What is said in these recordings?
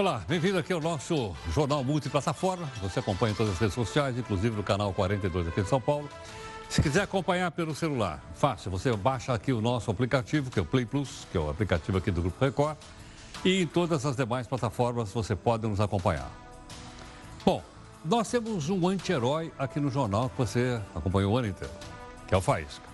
Olá, bem-vindo aqui ao nosso Jornal Multiplataforma. Você acompanha em todas as redes sociais, inclusive no canal 42 aqui em São Paulo. Se quiser acompanhar pelo celular, fácil, você baixa aqui o nosso aplicativo, que é o Play Plus, que é o aplicativo aqui do Grupo Record. E em todas as demais plataformas você pode nos acompanhar. Bom, nós temos um anti-herói aqui no jornal que você acompanhou o ano inteiro, que é o Faísca.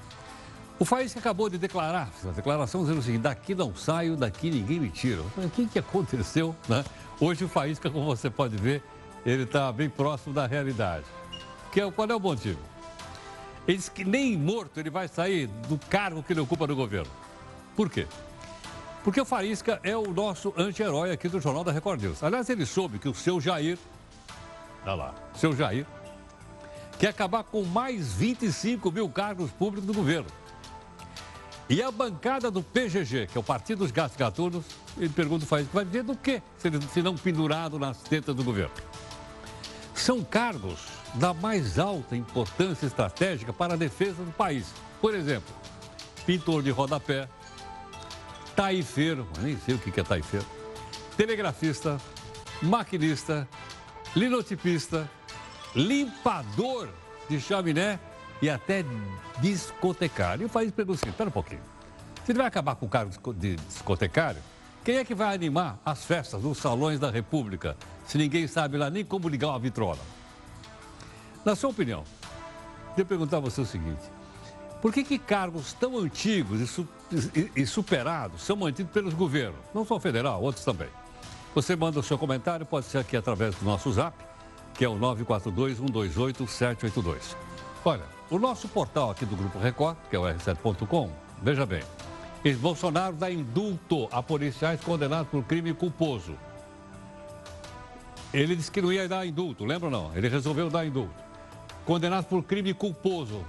O Faísca acabou de declarar, a declaração dizendo o seguinte, daqui não saio, daqui ninguém me tira. O que, que aconteceu, né? Hoje o Faísca, como você pode ver, ele está bem próximo da realidade. Que é, qual é o motivo? Ele diz que nem morto ele vai sair do cargo que ele ocupa no governo. Por quê? Porque o Faísca é o nosso anti-herói aqui do Jornal da Record News. Aliás, ele soube que o seu Jair, olha lá, seu Jair, quer acabar com mais 25 mil cargos públicos do governo. E a bancada do PGG, que é o Partido dos Gatos Gatunos, ele pergunta o Faísca, vai dizer do quê, se, se não pendurado nas tetas do governo? São cargos da mais alta importância estratégica para a defesa do país. Por exemplo, pintor de rodapé, taifeiro, nem sei o que é taifeiro, telegrafista, maquinista, linotipista, limpador de chaminé e até discotecário. E o país pergunta assim, espera um pouquinho, se ele vai acabar com o cargo de discotecário, quem é que vai animar as festas nos salões da República, se ninguém sabe lá nem como ligar uma vitrola? Na sua opinião, eu perguntar a você o seguinte, por que, que cargos tão antigos e, su e, e superados são mantidos pelos governos, não só federal, outros também? Você manda o seu comentário, pode ser aqui através do nosso zap, que é o 942-128-782. Olha, o nosso portal aqui do Grupo Record, que é o r7.com, veja bem, ex-Bolsonaro dá indulto a policiais condenados por crime culposo. Ele disse que não ia dar indulto, lembra ou não? Ele resolveu dar indulto. Condenados por crime culposo.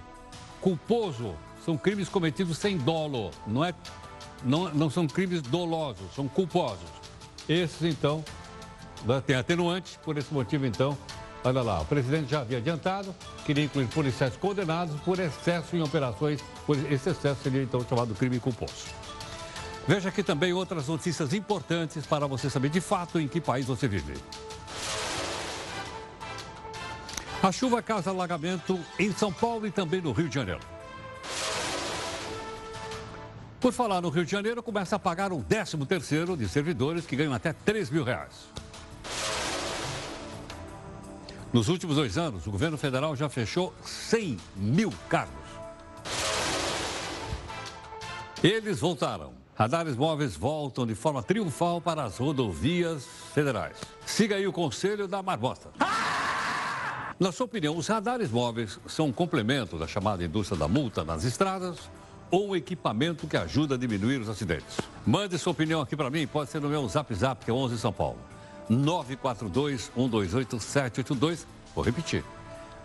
Culposo são crimes cometidos sem dolo, não, é, não, não são crimes dolosos, são culposos. Esses, então, né, tem atenuante, por esse motivo, então, Olha lá, o presidente já havia adiantado, queria incluir policiais condenados por excesso em operações, por esse excesso seria então chamado crime culposo. Veja aqui também outras notícias importantes para você saber de fato em que país você vive. A chuva causa alagamento em São Paulo e também no Rio de Janeiro. Por falar no Rio de Janeiro, começa a pagar o 13 terceiro de servidores que ganham até 3 mil reais. Nos últimos dois anos, o governo federal já fechou 100 mil cargos. Eles voltaram. Radares móveis voltam de forma triunfal para as rodovias federais. Siga aí o conselho da Marmota. Na sua opinião, os radares móveis são um complemento da chamada indústria da multa nas estradas ou um equipamento que ajuda a diminuir os acidentes? Mande sua opinião aqui para mim, pode ser no meu Zap Zap, que é 11 São Paulo. 942-128-782. Vou repetir.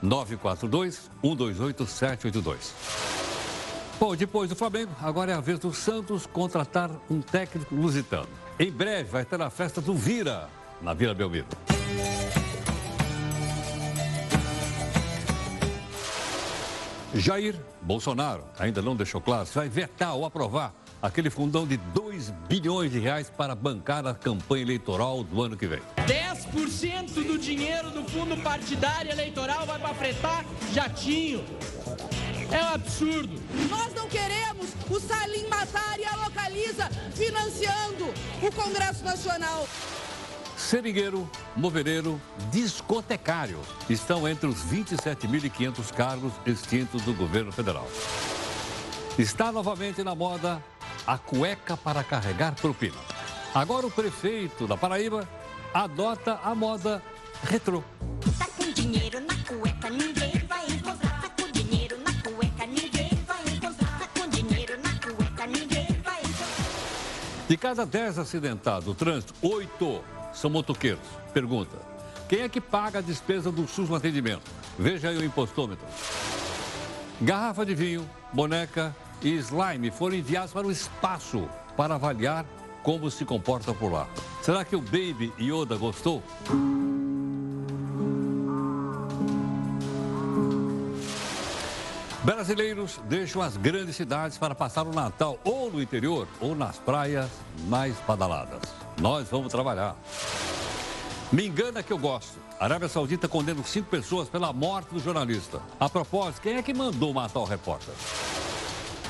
942-128-782. Bom, depois do Flamengo, agora é a vez do Santos contratar um técnico lusitano. Em breve vai ter a festa do Vira, na Vila Belmiro. Jair Bolsonaro ainda não deixou claro se vai vetar ou aprovar aquele fundão de 2 bilhões de reais para bancar a campanha eleitoral do ano que vem. 10% do dinheiro do fundo partidário eleitoral vai para fretar jatinho. É um absurdo. Nós não queremos o Salim Matar e a Localiza financiando o Congresso Nacional. Seringueiro, movereiro, discotecário estão entre os 27.500 cargos extintos do governo federal. Está novamente na moda a cueca para carregar propina. Agora o prefeito da Paraíba adota a moda retrô. Tá com dinheiro na cueca, ninguém vai encontrar. Tá com dinheiro na cueca, ninguém vai encontrar. Tá com dinheiro na cueca, ninguém vai encontrar. De cada 10 acidentados no trânsito, 8 são motoqueiros. Pergunta: quem é que paga a despesa do SUS no atendimento? Veja aí o impostômetro. Garrafa de vinho, boneca, e slime foram enviados para o espaço para avaliar como se comporta por lá. Será que o Baby Yoda gostou? Brasileiros deixam as grandes cidades para passar o Natal ou no interior ou nas praias mais badaladas. Nós vamos trabalhar. Me engana que eu gosto. A Arábia Saudita condena cinco pessoas pela morte do jornalista. A propósito, quem é que mandou matar o repórter?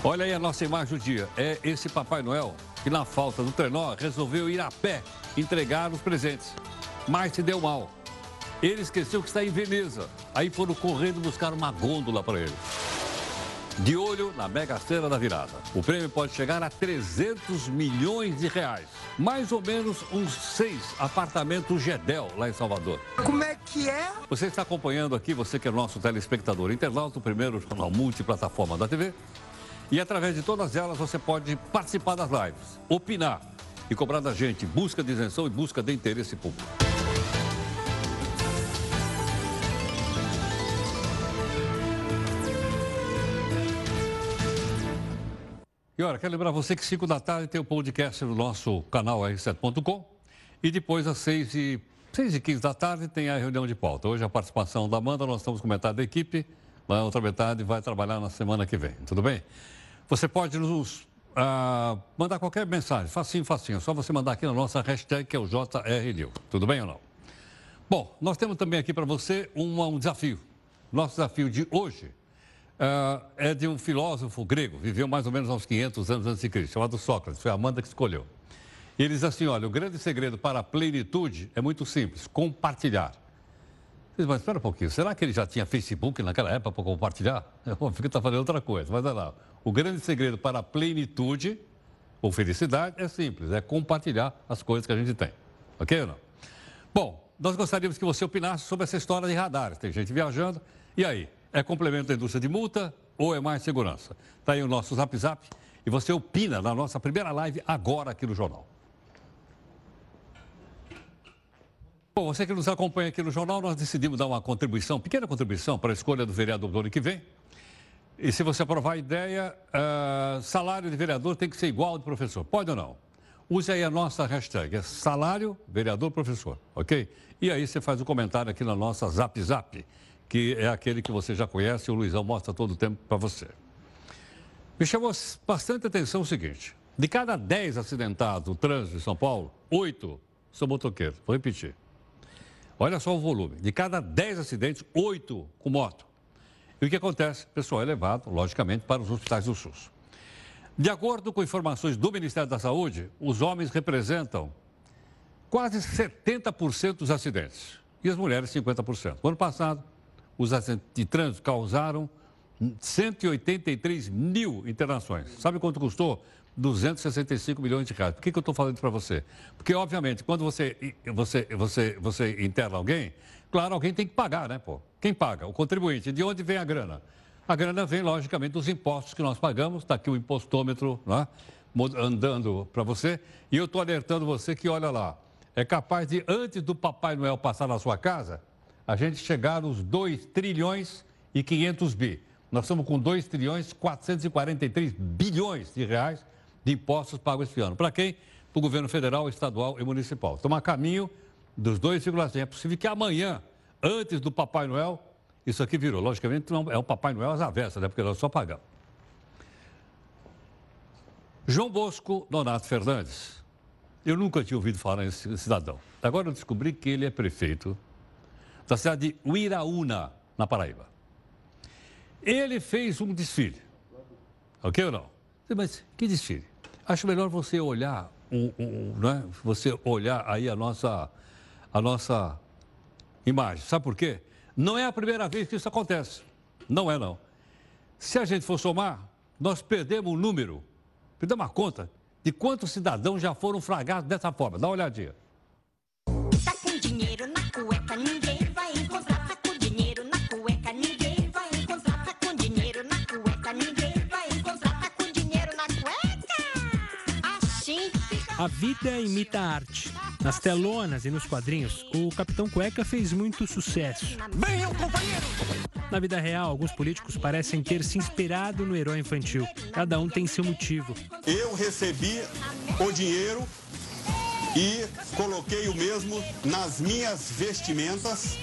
Olha aí a nossa imagem do dia. É esse Papai Noel que, na falta do trenó, resolveu ir a pé entregar os presentes. Mas se deu mal. Ele esqueceu que está em Veneza. Aí foram correndo buscar uma gôndola para ele. De olho na Mega Sena da virada. O prêmio pode chegar a 300 milhões de reais. Mais ou menos uns seis apartamentos Gedel lá em Salvador. Como é que é? Você está acompanhando aqui, você que é nosso telespectador internauta, o primeiro jornal multiplataforma da TV. E através de todas elas você pode participar das lives, opinar e cobrar da gente busca de isenção e busca de interesse público. E olha, quero lembrar você que 5 da tarde tem o podcast no nosso canal r7.com e depois às 6 e, 6 e 15 da tarde tem a reunião de pauta. Hoje a participação da Amanda, nós estamos com metade da equipe, a outra metade vai trabalhar na semana que vem, tudo bem? Você pode nos ah, mandar qualquer mensagem, facinho, facinho, é só você mandar aqui na nossa hashtag que é o JRNew, tudo bem ou não? Bom, nós temos também aqui para você um, um desafio. Nosso desafio de hoje uh, é de um filósofo grego, viveu mais ou menos uns 500 anos antes de Cristo, chamado Sócrates, foi a Amanda que escolheu. Ele diz assim, olha, o grande segredo para a plenitude é muito simples, compartilhar. Mas espera um pouquinho, será que ele já tinha Facebook naquela época para compartilhar? Eu fico está fazendo outra coisa, mas olha lá. O grande segredo para a plenitude ou felicidade é simples, é compartilhar as coisas que a gente tem. Ok ou não? Bom, nós gostaríamos que você opinasse sobre essa história de radares. Tem gente viajando. E aí? É complemento da indústria de multa ou é mais segurança? Está aí o nosso Zap Zap e você opina na nossa primeira live agora aqui no Jornal. Bom, você que nos acompanha aqui no Jornal, nós decidimos dar uma contribuição, pequena contribuição para a escolha do vereador do ano que vem. E se você aprovar a ideia, uh, salário de vereador tem que ser igual ao de professor. Pode ou não? Use aí a nossa hashtag, é salário vereador professor, ok? E aí você faz o um comentário aqui na nossa Zap Zap que é aquele que você já conhece, o Luizão mostra todo o tempo para você. Me chamou bastante atenção o seguinte: de cada 10 acidentados no trânsito de São Paulo, 8 são motoqueiros. Vou repetir. Olha só o volume. De cada 10 acidentes, 8 com moto. E o que acontece? O pessoal é levado, logicamente, para os hospitais do SUS. De acordo com informações do Ministério da Saúde, os homens representam quase 70% dos acidentes e as mulheres 50%. No ano passado, os acidentes de trânsito causaram 183 mil internações. Sabe quanto custou? 265 milhões de reais. Por que, que eu estou falando para você? Porque, obviamente, quando você, você, você, você interna alguém, claro, alguém tem que pagar, né, pô? Quem paga? O contribuinte. De onde vem a grana? A grana vem, logicamente, dos impostos que nós pagamos. Está aqui o impostômetro né, andando para você. E eu estou alertando você que, olha lá, é capaz de, antes do Papai Noel passar na sua casa, a gente chegar aos 2 trilhões e 500 bi. Nós estamos com 2 trilhões 443 bilhões de reais de impostos pagos esse ano. Para quem? Para o governo federal, estadual e municipal. Estamos a caminho dos 2,5. É possível que amanhã, antes do Papai Noel, isso aqui virou. Logicamente, não é o Papai Noel às avessas, né? porque nós só pagamos. João Bosco Donato Fernandes. Eu nunca tinha ouvido falar nesse cidadão. Agora eu descobri que ele é prefeito da cidade de Uiraúna, na Paraíba. Ele fez um desfile. Ok ou não? Mas que desfile? Acho melhor você olhar, um, um, né? você olhar aí a nossa, a nossa imagem. Sabe por quê? Não é a primeira vez que isso acontece. Não é, não. Se a gente for somar, nós perdemos o número, perdemos a conta de quantos cidadãos já foram flagrados dessa forma. Dá uma olhadinha. Tá com dinheiro na cueca, ninguém A vida imita a arte. Nas telonas e nos quadrinhos, o Capitão Cueca fez muito sucesso. Venham, companheiro! Na vida real, alguns políticos parecem ter se inspirado no herói infantil. Cada um tem seu motivo. Eu recebi o dinheiro e coloquei o mesmo nas minhas vestimentas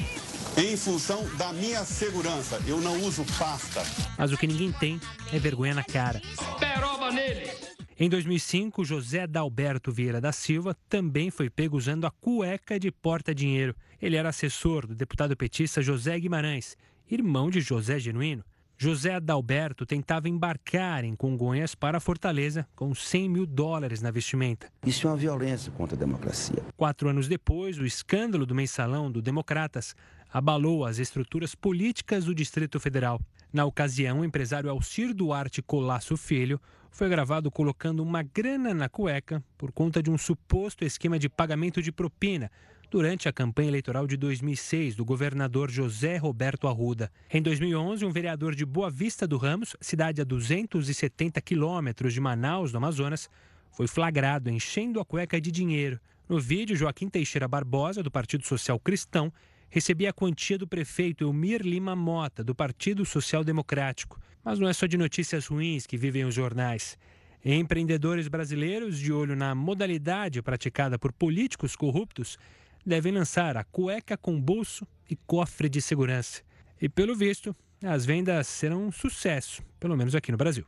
em função da minha segurança. Eu não uso pasta. Mas o que ninguém tem é vergonha na cara. Peroba neles! Em 2005, José Dalberto Vieira da Silva também foi pego usando a cueca de porta-dinheiro. Ele era assessor do deputado petista José Guimarães, irmão de José Genuíno. José Adalberto tentava embarcar em Congonhas para Fortaleza com 100 mil dólares na vestimenta. Isso é uma violência contra a democracia. Quatro anos depois, o escândalo do mensalão do Democratas abalou as estruturas políticas do Distrito Federal. Na ocasião, o empresário Alcir Duarte Colasso Filho foi gravado colocando uma grana na cueca por conta de um suposto esquema de pagamento de propina durante a campanha eleitoral de 2006 do governador José Roberto Arruda. Em 2011, um vereador de Boa Vista do Ramos, cidade a 270 quilômetros de Manaus, no Amazonas, foi flagrado enchendo a cueca de dinheiro. No vídeo, Joaquim Teixeira Barbosa, do Partido Social Cristão, recebia a quantia do prefeito Elmir Lima Mota, do Partido Social Democrático. Mas não é só de notícias ruins que vivem os jornais. Empreendedores brasileiros, de olho na modalidade praticada por políticos corruptos, devem lançar a cueca com bolso e cofre de segurança. E pelo visto, as vendas serão um sucesso, pelo menos aqui no Brasil.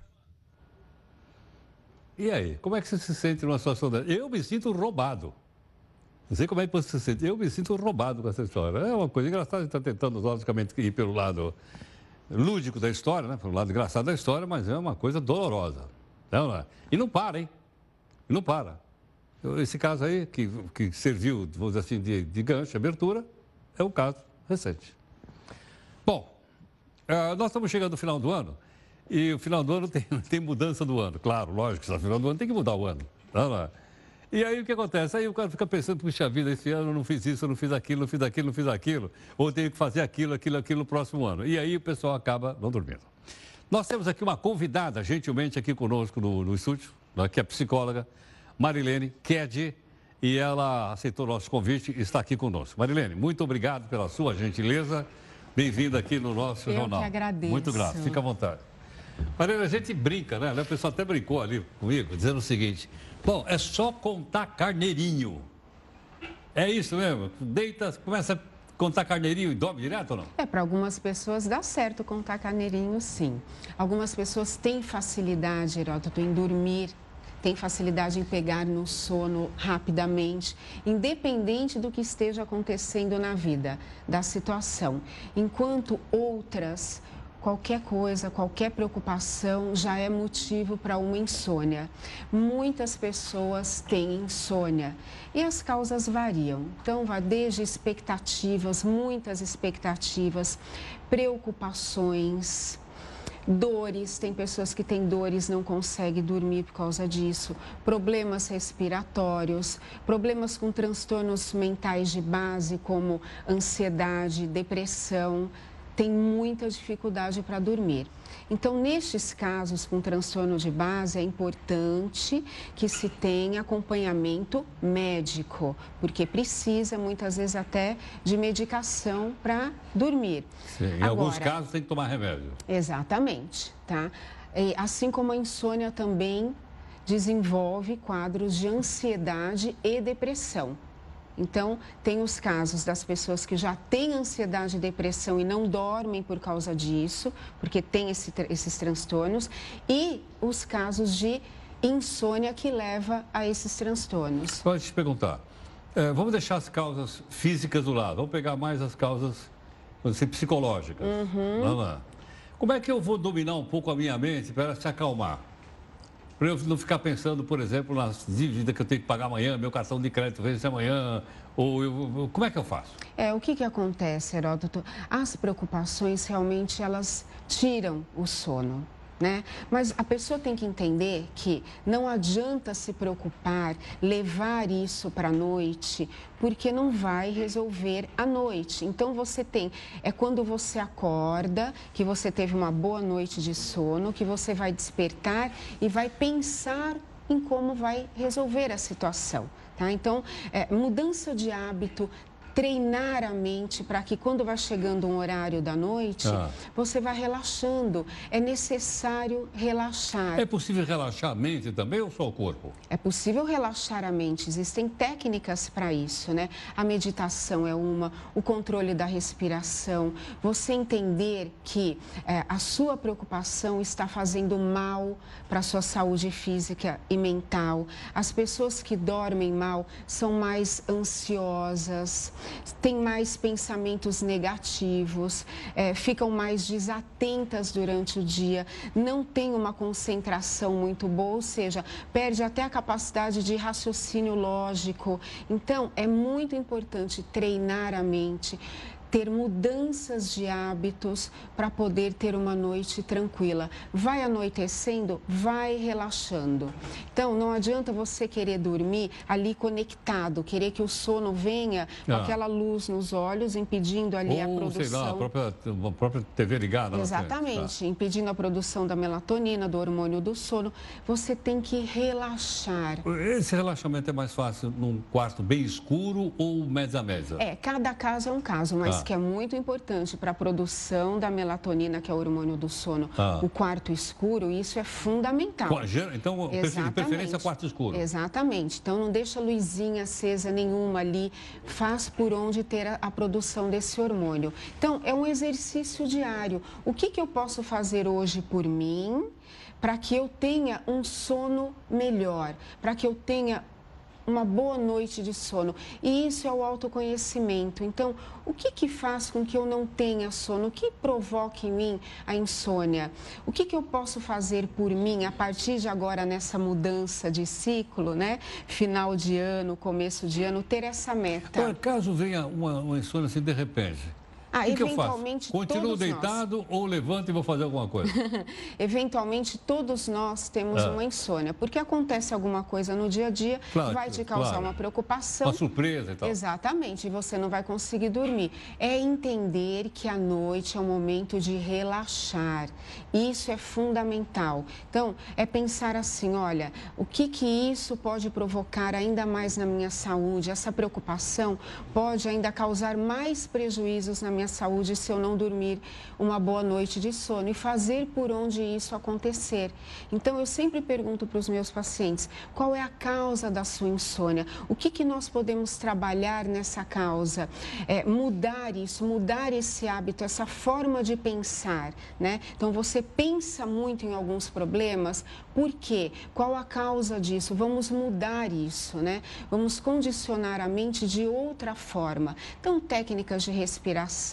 E aí, como é que você se sente numa situação dessa? Eu me sinto roubado. Não sei como é que você se sente. Eu me sinto roubado com essa história. É uma coisa engraçada, a gente está tentando, logicamente, ir pelo lado lúdico da história, né? pelo lado engraçado da história, mas é uma coisa dolorosa. Não, é? E não para, hein? E não para. Esse caso aí, que, que serviu, vamos dizer assim, de, de gancho, abertura, é o caso recente. Bom, uh, nós estamos chegando no final do ano e o final do ano tem, tem mudança do ano. Claro, lógico, no final do ano tem que mudar o ano. Não, não é? E aí o que acontece? Aí o cara fica pensando, puxa vida, esse ano eu não fiz isso, eu não fiz aquilo, não fiz aquilo, não fiz aquilo, ou tenho que fazer aquilo, aquilo, aquilo no próximo ano. E aí o pessoal acaba não dormindo. Nós temos aqui uma convidada, gentilmente, aqui conosco no, no estúdio, né, que é psicóloga, Marilene Ked, e ela aceitou o nosso convite e está aqui conosco. Marilene, muito obrigado pela sua gentileza. Bem-vinda aqui no nosso Eu jornal. Que agradeço. Muito grato, fica à vontade. Marilene, a gente brinca, né? O pessoal até brincou ali comigo, dizendo o seguinte: bom, é só contar carneirinho. É isso mesmo? Deita, começa a contar carneirinho e dorme direto ou não? É, para algumas pessoas dá certo contar carneirinho, sim. Algumas pessoas têm facilidade, Heródoto, em dormir tem facilidade em pegar no sono rapidamente, independente do que esteja acontecendo na vida, da situação. Enquanto outras qualquer coisa, qualquer preocupação já é motivo para uma insônia. Muitas pessoas têm insônia e as causas variam. Então, vai desde expectativas, muitas expectativas, preocupações, Dores, tem pessoas que têm dores, não conseguem dormir por causa disso. Problemas respiratórios, problemas com transtornos mentais de base, como ansiedade, depressão, tem muita dificuldade para dormir. Então, nestes casos com transtorno de base, é importante que se tenha acompanhamento médico, porque precisa muitas vezes até de medicação para dormir. Sim, em Agora, alguns casos tem que tomar remédio. Exatamente, tá? E, assim como a insônia também desenvolve quadros de ansiedade e depressão. Então, tem os casos das pessoas que já têm ansiedade e depressão e não dormem por causa disso, porque tem esse, esses transtornos, e os casos de insônia que leva a esses transtornos. Pode te perguntar. É, vamos deixar as causas físicas do lado, vamos pegar mais as causas dizer, psicológicas. Uhum. Vamos lá. Como é que eu vou dominar um pouco a minha mente para se acalmar? Para eu não ficar pensando, por exemplo, nas dívidas que eu tenho que pagar amanhã, meu cartão de crédito vence amanhã, ou eu, como é que eu faço? É, o que, que acontece, Heródoto? As preocupações realmente elas tiram o sono. Né? Mas a pessoa tem que entender que não adianta se preocupar, levar isso para a noite, porque não vai resolver à noite. Então você tem, é quando você acorda, que você teve uma boa noite de sono, que você vai despertar e vai pensar em como vai resolver a situação. Tá? Então, é, mudança de hábito, treinar a mente para que quando vai chegando um horário da noite, ah. você vá relaxando. É necessário relaxar. É possível relaxar a mente também ou só o corpo? É possível relaxar a mente. Existem técnicas para isso, né? A meditação é uma, o controle da respiração, você entender que é, a sua preocupação está fazendo mal para a sua saúde física e mental. As pessoas que dormem mal são mais ansiosas, têm mais pensamentos negativos, é, ficam mais desatentas durante o dia, não têm uma concentração muito boa, ou seja, perde até a capacidade de raciocínio lógico. Então, é muito importante treinar a mente ter mudanças de hábitos para poder ter uma noite tranquila. Vai anoitecendo, vai relaxando. Então, não adianta você querer dormir ali conectado, querer que o sono venha com ah. aquela luz nos olhos, impedindo ali Ou, a produção. Sei lá, a própria, a própria TV ligada. Exatamente, tá. impedindo a produção da melatonina, do hormônio do sono. Você tem que relaxar. Esse relaxamento é mais fácil num quarto bem escuro ou média a média? É, cada caso é um caso, mas ah. Que é muito importante para a produção da melatonina, que é o hormônio do sono, ah. o quarto escuro, isso é fundamental. Então, Exatamente. de preferência, quarto escuro. Exatamente. Então, não deixa luzinha acesa nenhuma ali, faz por onde ter a, a produção desse hormônio. Então, é um exercício diário. O que, que eu posso fazer hoje por mim? para que eu tenha um sono melhor, para que eu tenha uma boa noite de sono. E isso é o autoconhecimento. Então, o que, que faz com que eu não tenha sono? O que provoca em mim a insônia? O que, que eu posso fazer por mim a partir de agora nessa mudança de ciclo, né? Final de ano, começo de ano, ter essa meta. Caso venha uma, uma insônia assim de repente, ah, o que eventualmente eu faço? Continuo deitado nós... ou levanto e vou fazer alguma coisa? eventualmente todos nós temos ah. uma insônia, porque acontece alguma coisa no dia a dia, claro, vai te causar claro. uma preocupação. Uma surpresa e tal. Exatamente, e você não vai conseguir dormir. É entender que a noite é um momento de relaxar. Isso é fundamental. Então, é pensar assim, olha, o que que isso pode provocar ainda mais na minha saúde? Essa preocupação pode ainda causar mais prejuízos na minha minha saúde se eu não dormir uma boa noite de sono e fazer por onde isso acontecer. Então, eu sempre pergunto para os meus pacientes qual é a causa da sua insônia, o que, que nós podemos trabalhar nessa causa, é, mudar isso, mudar esse hábito, essa forma de pensar, né? Então, você pensa muito em alguns problemas, por quê? Qual a causa disso? Vamos mudar isso, né? Vamos condicionar a mente de outra forma. Então, técnicas de respiração,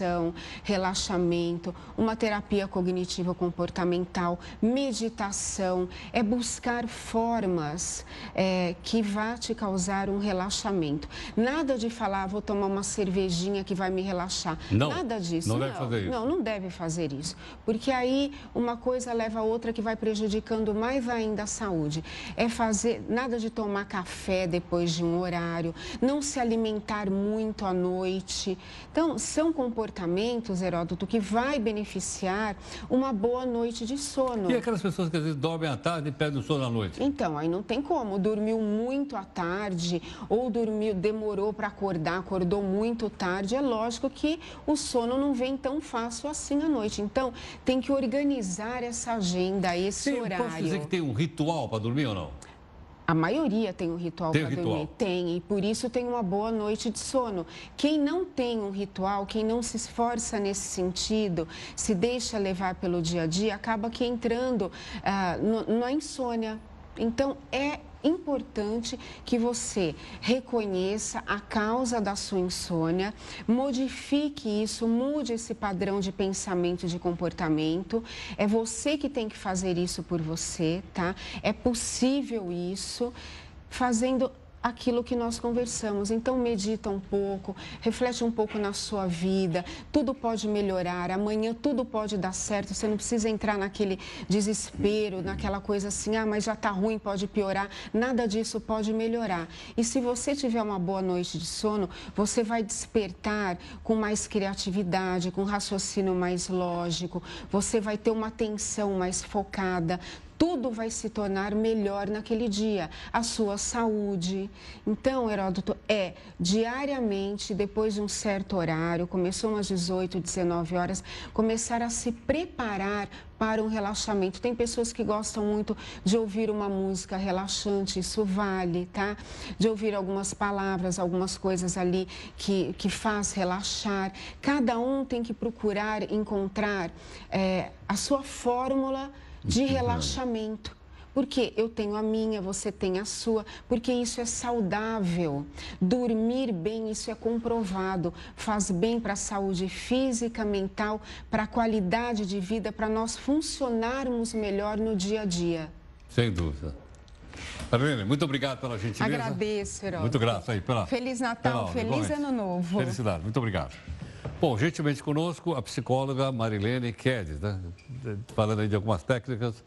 relaxamento, uma terapia cognitiva comportamental, meditação, é buscar formas é, que vá te causar um relaxamento. Nada de falar, vou tomar uma cervejinha que vai me relaxar. Não, Nada disso. Não, não deve fazer isso. Não, não deve fazer isso. Porque aí uma coisa leva a outra que vai prejudicando mais ainda a saúde. É fazer nada de tomar café depois de um horário, não se alimentar muito à noite. Então, são comportamentos, Heródoto, que vai beneficiar uma boa noite de sono. E aquelas pessoas que às vezes dormem à tarde e perdem o sono à noite? Então, aí não tem como. Dormiu muito à tarde ou dormiu, demorou para acordar, acordou muito tarde. É lógico que o sono não vem tão fácil assim à noite. Então, tem que organizar essa agenda, esse Sim, horário. Posso dizer que tem um ritual para dormir ou não? A maioria tem um ritual para dormir. Tem, e por isso tem uma boa noite de sono. Quem não tem um ritual, quem não se esforça nesse sentido, se deixa levar pelo dia a dia, acaba que entrando ah, no, na insônia. Então, é importante que você reconheça a causa da sua insônia, modifique isso, mude esse padrão de pensamento de comportamento. É você que tem que fazer isso por você, tá? É possível isso fazendo aquilo que nós conversamos. Então, medita um pouco, reflete um pouco na sua vida. Tudo pode melhorar, amanhã tudo pode dar certo. Você não precisa entrar naquele desespero, naquela coisa assim, ah, mas já está ruim, pode piorar. Nada disso pode melhorar. E se você tiver uma boa noite de sono, você vai despertar com mais criatividade, com raciocínio mais lógico, você vai ter uma atenção mais focada tudo vai se tornar melhor naquele dia. A sua saúde. Então, Heródoto, é diariamente, depois de um certo horário, começou umas 18, 19 horas, começar a se preparar para um relaxamento. Tem pessoas que gostam muito de ouvir uma música relaxante, isso vale, tá? De ouvir algumas palavras, algumas coisas ali que, que faz relaxar. Cada um tem que procurar encontrar é, a sua fórmula de relaxamento. Porque eu tenho a minha, você tem a sua, porque isso é saudável. Dormir bem, isso é comprovado. Faz bem para a saúde física, mental, para a qualidade de vida, para nós funcionarmos melhor no dia a dia. Sem dúvida. Marlene, muito obrigado pela gentileza. Agradeço, Herói. Muito grato aí pela. Feliz Natal, pela, feliz ano novo. Felicidade, muito obrigado. Bom, gentilmente conosco a psicóloga Marilene Kedes, né? Falando aí de algumas técnicas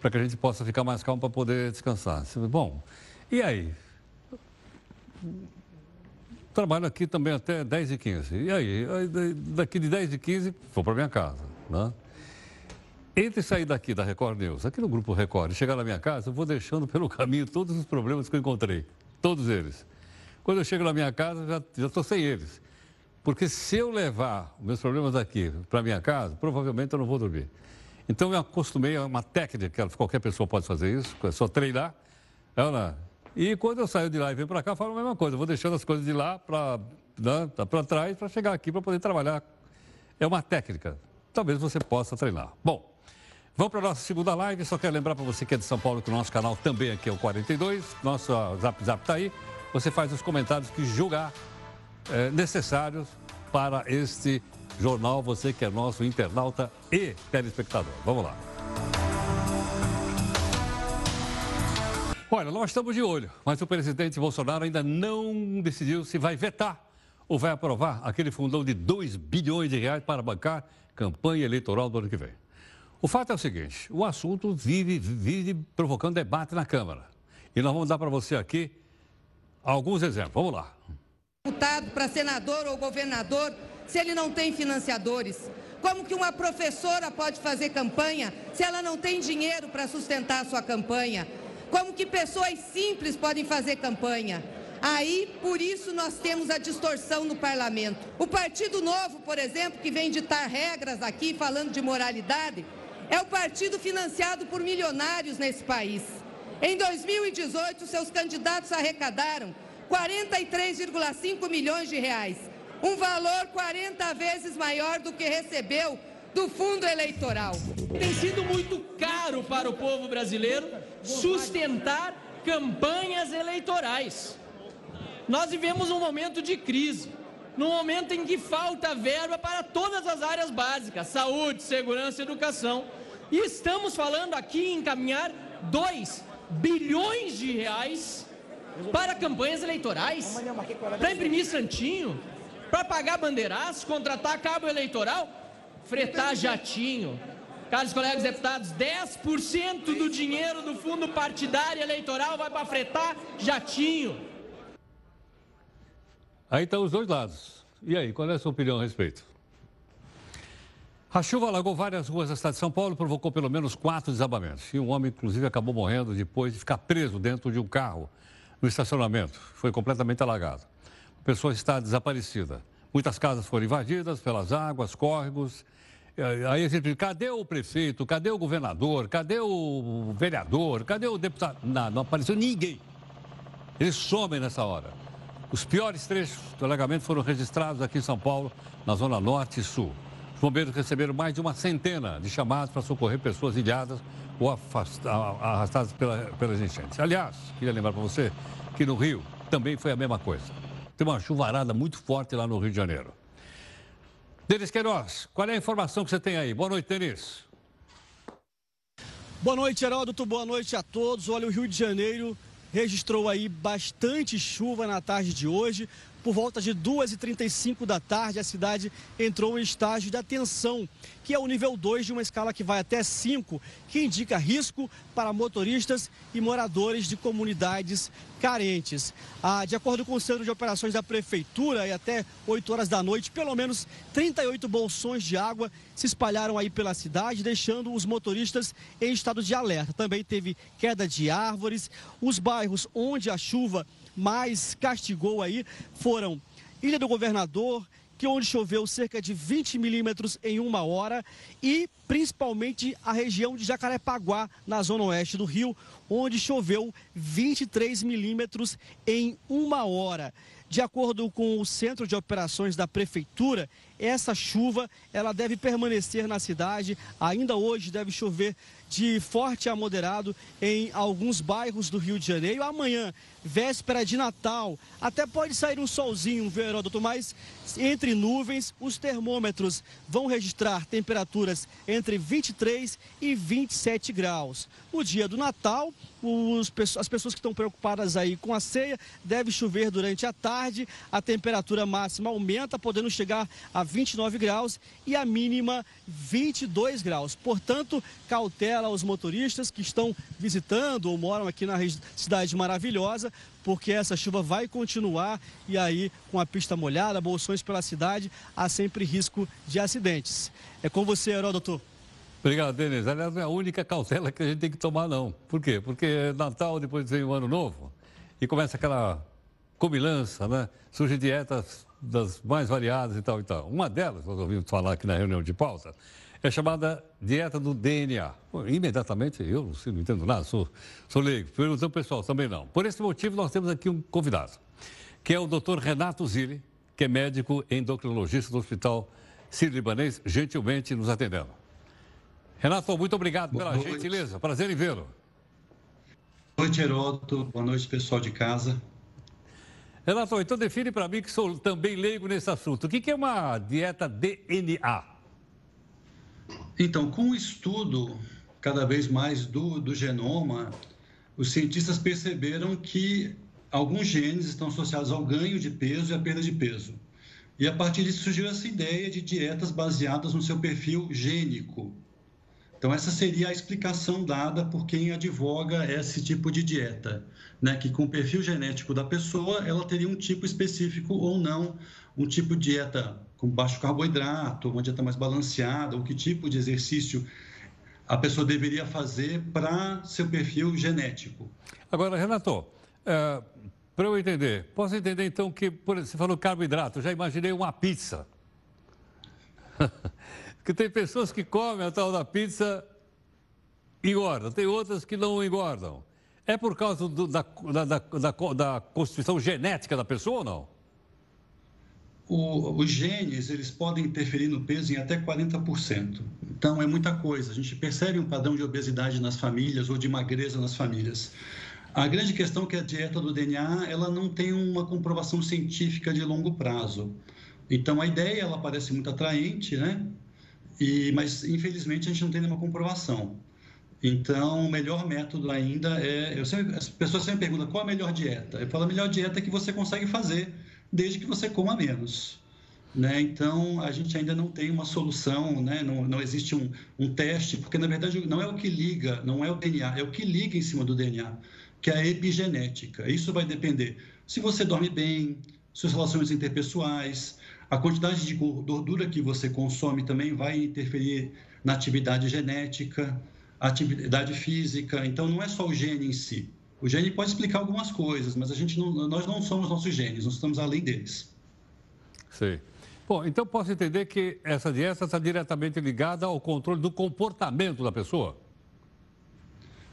para que a gente possa ficar mais calmo para poder descansar. Bom, e aí? Trabalho aqui também até 10 e 15. E aí? Daqui de 10 e 15, vou para minha casa. Né? Entre sair daqui da Record News, aqui no Grupo Record, e chegar na minha casa, eu vou deixando pelo caminho todos os problemas que eu encontrei. Todos eles. Quando eu chego na minha casa, já estou sem eles. Porque se eu levar meus problemas aqui para minha casa, provavelmente eu não vou dormir. Então eu acostumei a uma técnica, que qualquer pessoa pode fazer isso, é só treinar. Ela, e quando eu saio de lá e venho para cá, eu falo a mesma coisa. Vou deixando as coisas de lá para né, trás para chegar aqui para poder trabalhar. É uma técnica. Talvez você possa treinar. Bom, vamos para a nossa segunda live. Só quero lembrar para você que é de São Paulo que o nosso canal também aqui é o 42. Nosso Zap Zap está aí. Você faz os comentários que julgar é, necessários para este jornal, você que é nosso internauta e telespectador. Vamos lá. Olha, nós estamos de olho, mas o presidente Bolsonaro ainda não decidiu se vai vetar ou vai aprovar aquele fundão de 2 bilhões de reais para bancar campanha eleitoral do ano que vem. O fato é o seguinte: o assunto vive, vive provocando debate na Câmara. E nós vamos dar para você aqui alguns exemplos. Vamos lá. Deputado para senador ou governador se ele não tem financiadores? Como que uma professora pode fazer campanha se ela não tem dinheiro para sustentar a sua campanha? Como que pessoas simples podem fazer campanha? Aí, por isso, nós temos a distorção no parlamento. O Partido Novo, por exemplo, que vem ditar regras aqui falando de moralidade, é o partido financiado por milionários nesse país. Em 2018, seus candidatos arrecadaram 43,5 milhões de reais um valor 40 vezes maior do que recebeu do fundo eleitoral. Tem sido muito caro para o povo brasileiro sustentar campanhas eleitorais. Nós vivemos um momento de crise, num momento em que falta verba para todas as áreas básicas, saúde, segurança educação. E estamos falando aqui em encaminhar 2 bilhões de reais para campanhas eleitorais, para imprimir santinho, para pagar bandeiraço, contratar cabo eleitoral, fretar jatinho. Caros colegas deputados, 10% do dinheiro do fundo partidário eleitoral vai para fretar jatinho. Aí estão os dois lados. E aí, qual é a sua opinião a respeito? A chuva alagou várias ruas da cidade de São Paulo, provocou pelo menos quatro desabamentos. E um homem, inclusive, acabou morrendo depois de ficar preso dentro de um carro no estacionamento. Foi completamente alagado a pessoa está desaparecida. Muitas casas foram invadidas pelas águas, córregos. Aí a gente diz, cadê o prefeito? Cadê o governador? Cadê o vereador? Cadê o deputado? Não, não apareceu ninguém. Eles somem nessa hora. Os piores trechos do alagamento foram registrados aqui em São Paulo, na zona norte e sul. Os bombeiros receberam mais de uma centena de chamadas para socorrer pessoas ilhadas ou arrastadas pela, pelas enchentes. Aliás, queria lembrar para você que no Rio também foi a mesma coisa. Tem uma chuvarada muito forte lá no Rio de Janeiro. Denis Queiroz, qual é a informação que você tem aí? Boa noite, Denis. Boa noite, Heródoto. Boa noite a todos. Olha, o Rio de Janeiro registrou aí bastante chuva na tarde de hoje. Por volta de 2h35 da tarde, a cidade entrou em estágio de atenção, que é o nível 2 de uma escala que vai até 5, que indica risco para motoristas e moradores de comunidades carentes. Ah, de acordo com o Centro de Operações da Prefeitura, e até 8 horas da noite, pelo menos 38 bolsões de água se espalharam aí pela cidade, deixando os motoristas em estado de alerta. Também teve queda de árvores. Os bairros onde a chuva mais castigou aí foram Ilha do Governador, que onde choveu cerca de 20 milímetros em uma hora, e principalmente a região de Jacarepaguá, na zona oeste do Rio, onde choveu 23 milímetros em uma hora. De acordo com o Centro de Operações da Prefeitura, essa chuva ela deve permanecer na cidade. Ainda hoje deve chover de forte a moderado em alguns bairros do Rio de Janeiro. Amanhã, véspera de Natal, até pode sair um solzinho, viu, Heródoto? Mas entre nuvens, os termômetros vão registrar temperaturas entre 23 e 27 graus. No dia do Natal, os, as pessoas que estão preocupadas aí com a ceia, deve chover durante a tarde, a temperatura máxima aumenta, podendo chegar a 29 graus e a mínima 22 graus. Portanto, cautela aos motoristas que estão visitando ou moram aqui na cidade maravilhosa, porque essa chuva vai continuar e aí com a pista molhada, bolsões pela cidade, há sempre risco de acidentes. É com você, Heródoto. Obrigado, Denis. Aliás, não é a única cautela que a gente tem que tomar, não. Por quê? Porque é Natal, depois vem o Ano Novo e começa aquela comilança, né? Surgem dietas das mais variadas e tal e tal. Uma delas, nós ouvimos falar aqui na reunião de pauta, é chamada dieta do DNA. Imediatamente, eu não entendo nada, sou, sou leigo. Perguntando pessoal, também não. Por esse motivo, nós temos aqui um convidado, que é o doutor Renato Zilli, que é médico endocrinologista do Hospital Sírio-Libanês, gentilmente nos atendendo. Renato, muito obrigado pela gentileza. Prazer em vê-lo. Boa noite, Heródoto. Boa noite, pessoal de casa. Renato, então define para mim que sou também leigo nesse assunto. O que é uma dieta DNA? Então, com o estudo cada vez mais do, do genoma, os cientistas perceberam que alguns genes estão associados ao ganho de peso e à perda de peso. E a partir disso surgiu essa ideia de dietas baseadas no seu perfil gênico. Então, essa seria a explicação dada por quem advoga esse tipo de dieta, né? que com o perfil genético da pessoa, ela teria um tipo específico ou não, um tipo de dieta com baixo carboidrato, uma dieta mais balanceada, ou que tipo de exercício a pessoa deveria fazer para seu perfil genético. Agora, Renato, é, para eu entender, posso entender então que, por, você falou carboidrato, já imaginei uma pizza. que tem pessoas que comem a tal da pizza e engordam, tem outras que não engordam. É por causa do, da, da, da, da, constituição genética da pessoa ou não? O, os genes, eles podem interferir no peso em até 40%. Então, é muita coisa. A gente percebe um padrão de obesidade nas famílias ou de magreza nas famílias. A grande questão é que a dieta do DNA, ela não tem uma comprovação científica de longo prazo. Então, a ideia, ela parece muito atraente, né? E, mas, infelizmente, a gente não tem nenhuma comprovação. Então, o melhor método ainda é. Eu sempre, as pessoas sempre perguntam qual a melhor dieta. Eu falo a melhor dieta é que você consegue fazer, desde que você coma menos. Né? Então, a gente ainda não tem uma solução, né? não, não existe um, um teste, porque na verdade não é o que liga, não é o DNA, é o que liga em cima do DNA, que é a epigenética. Isso vai depender se você dorme bem, suas relações interpessoais, a quantidade de gordura que você consome também vai interferir na atividade genética, atividade física. Então, não é só o gene em si. O gene pode explicar algumas coisas, mas a gente não, nós não somos nossos genes, nós estamos além deles. Sim. Bom, então posso entender que essa dieta está diretamente ligada ao controle do comportamento da pessoa?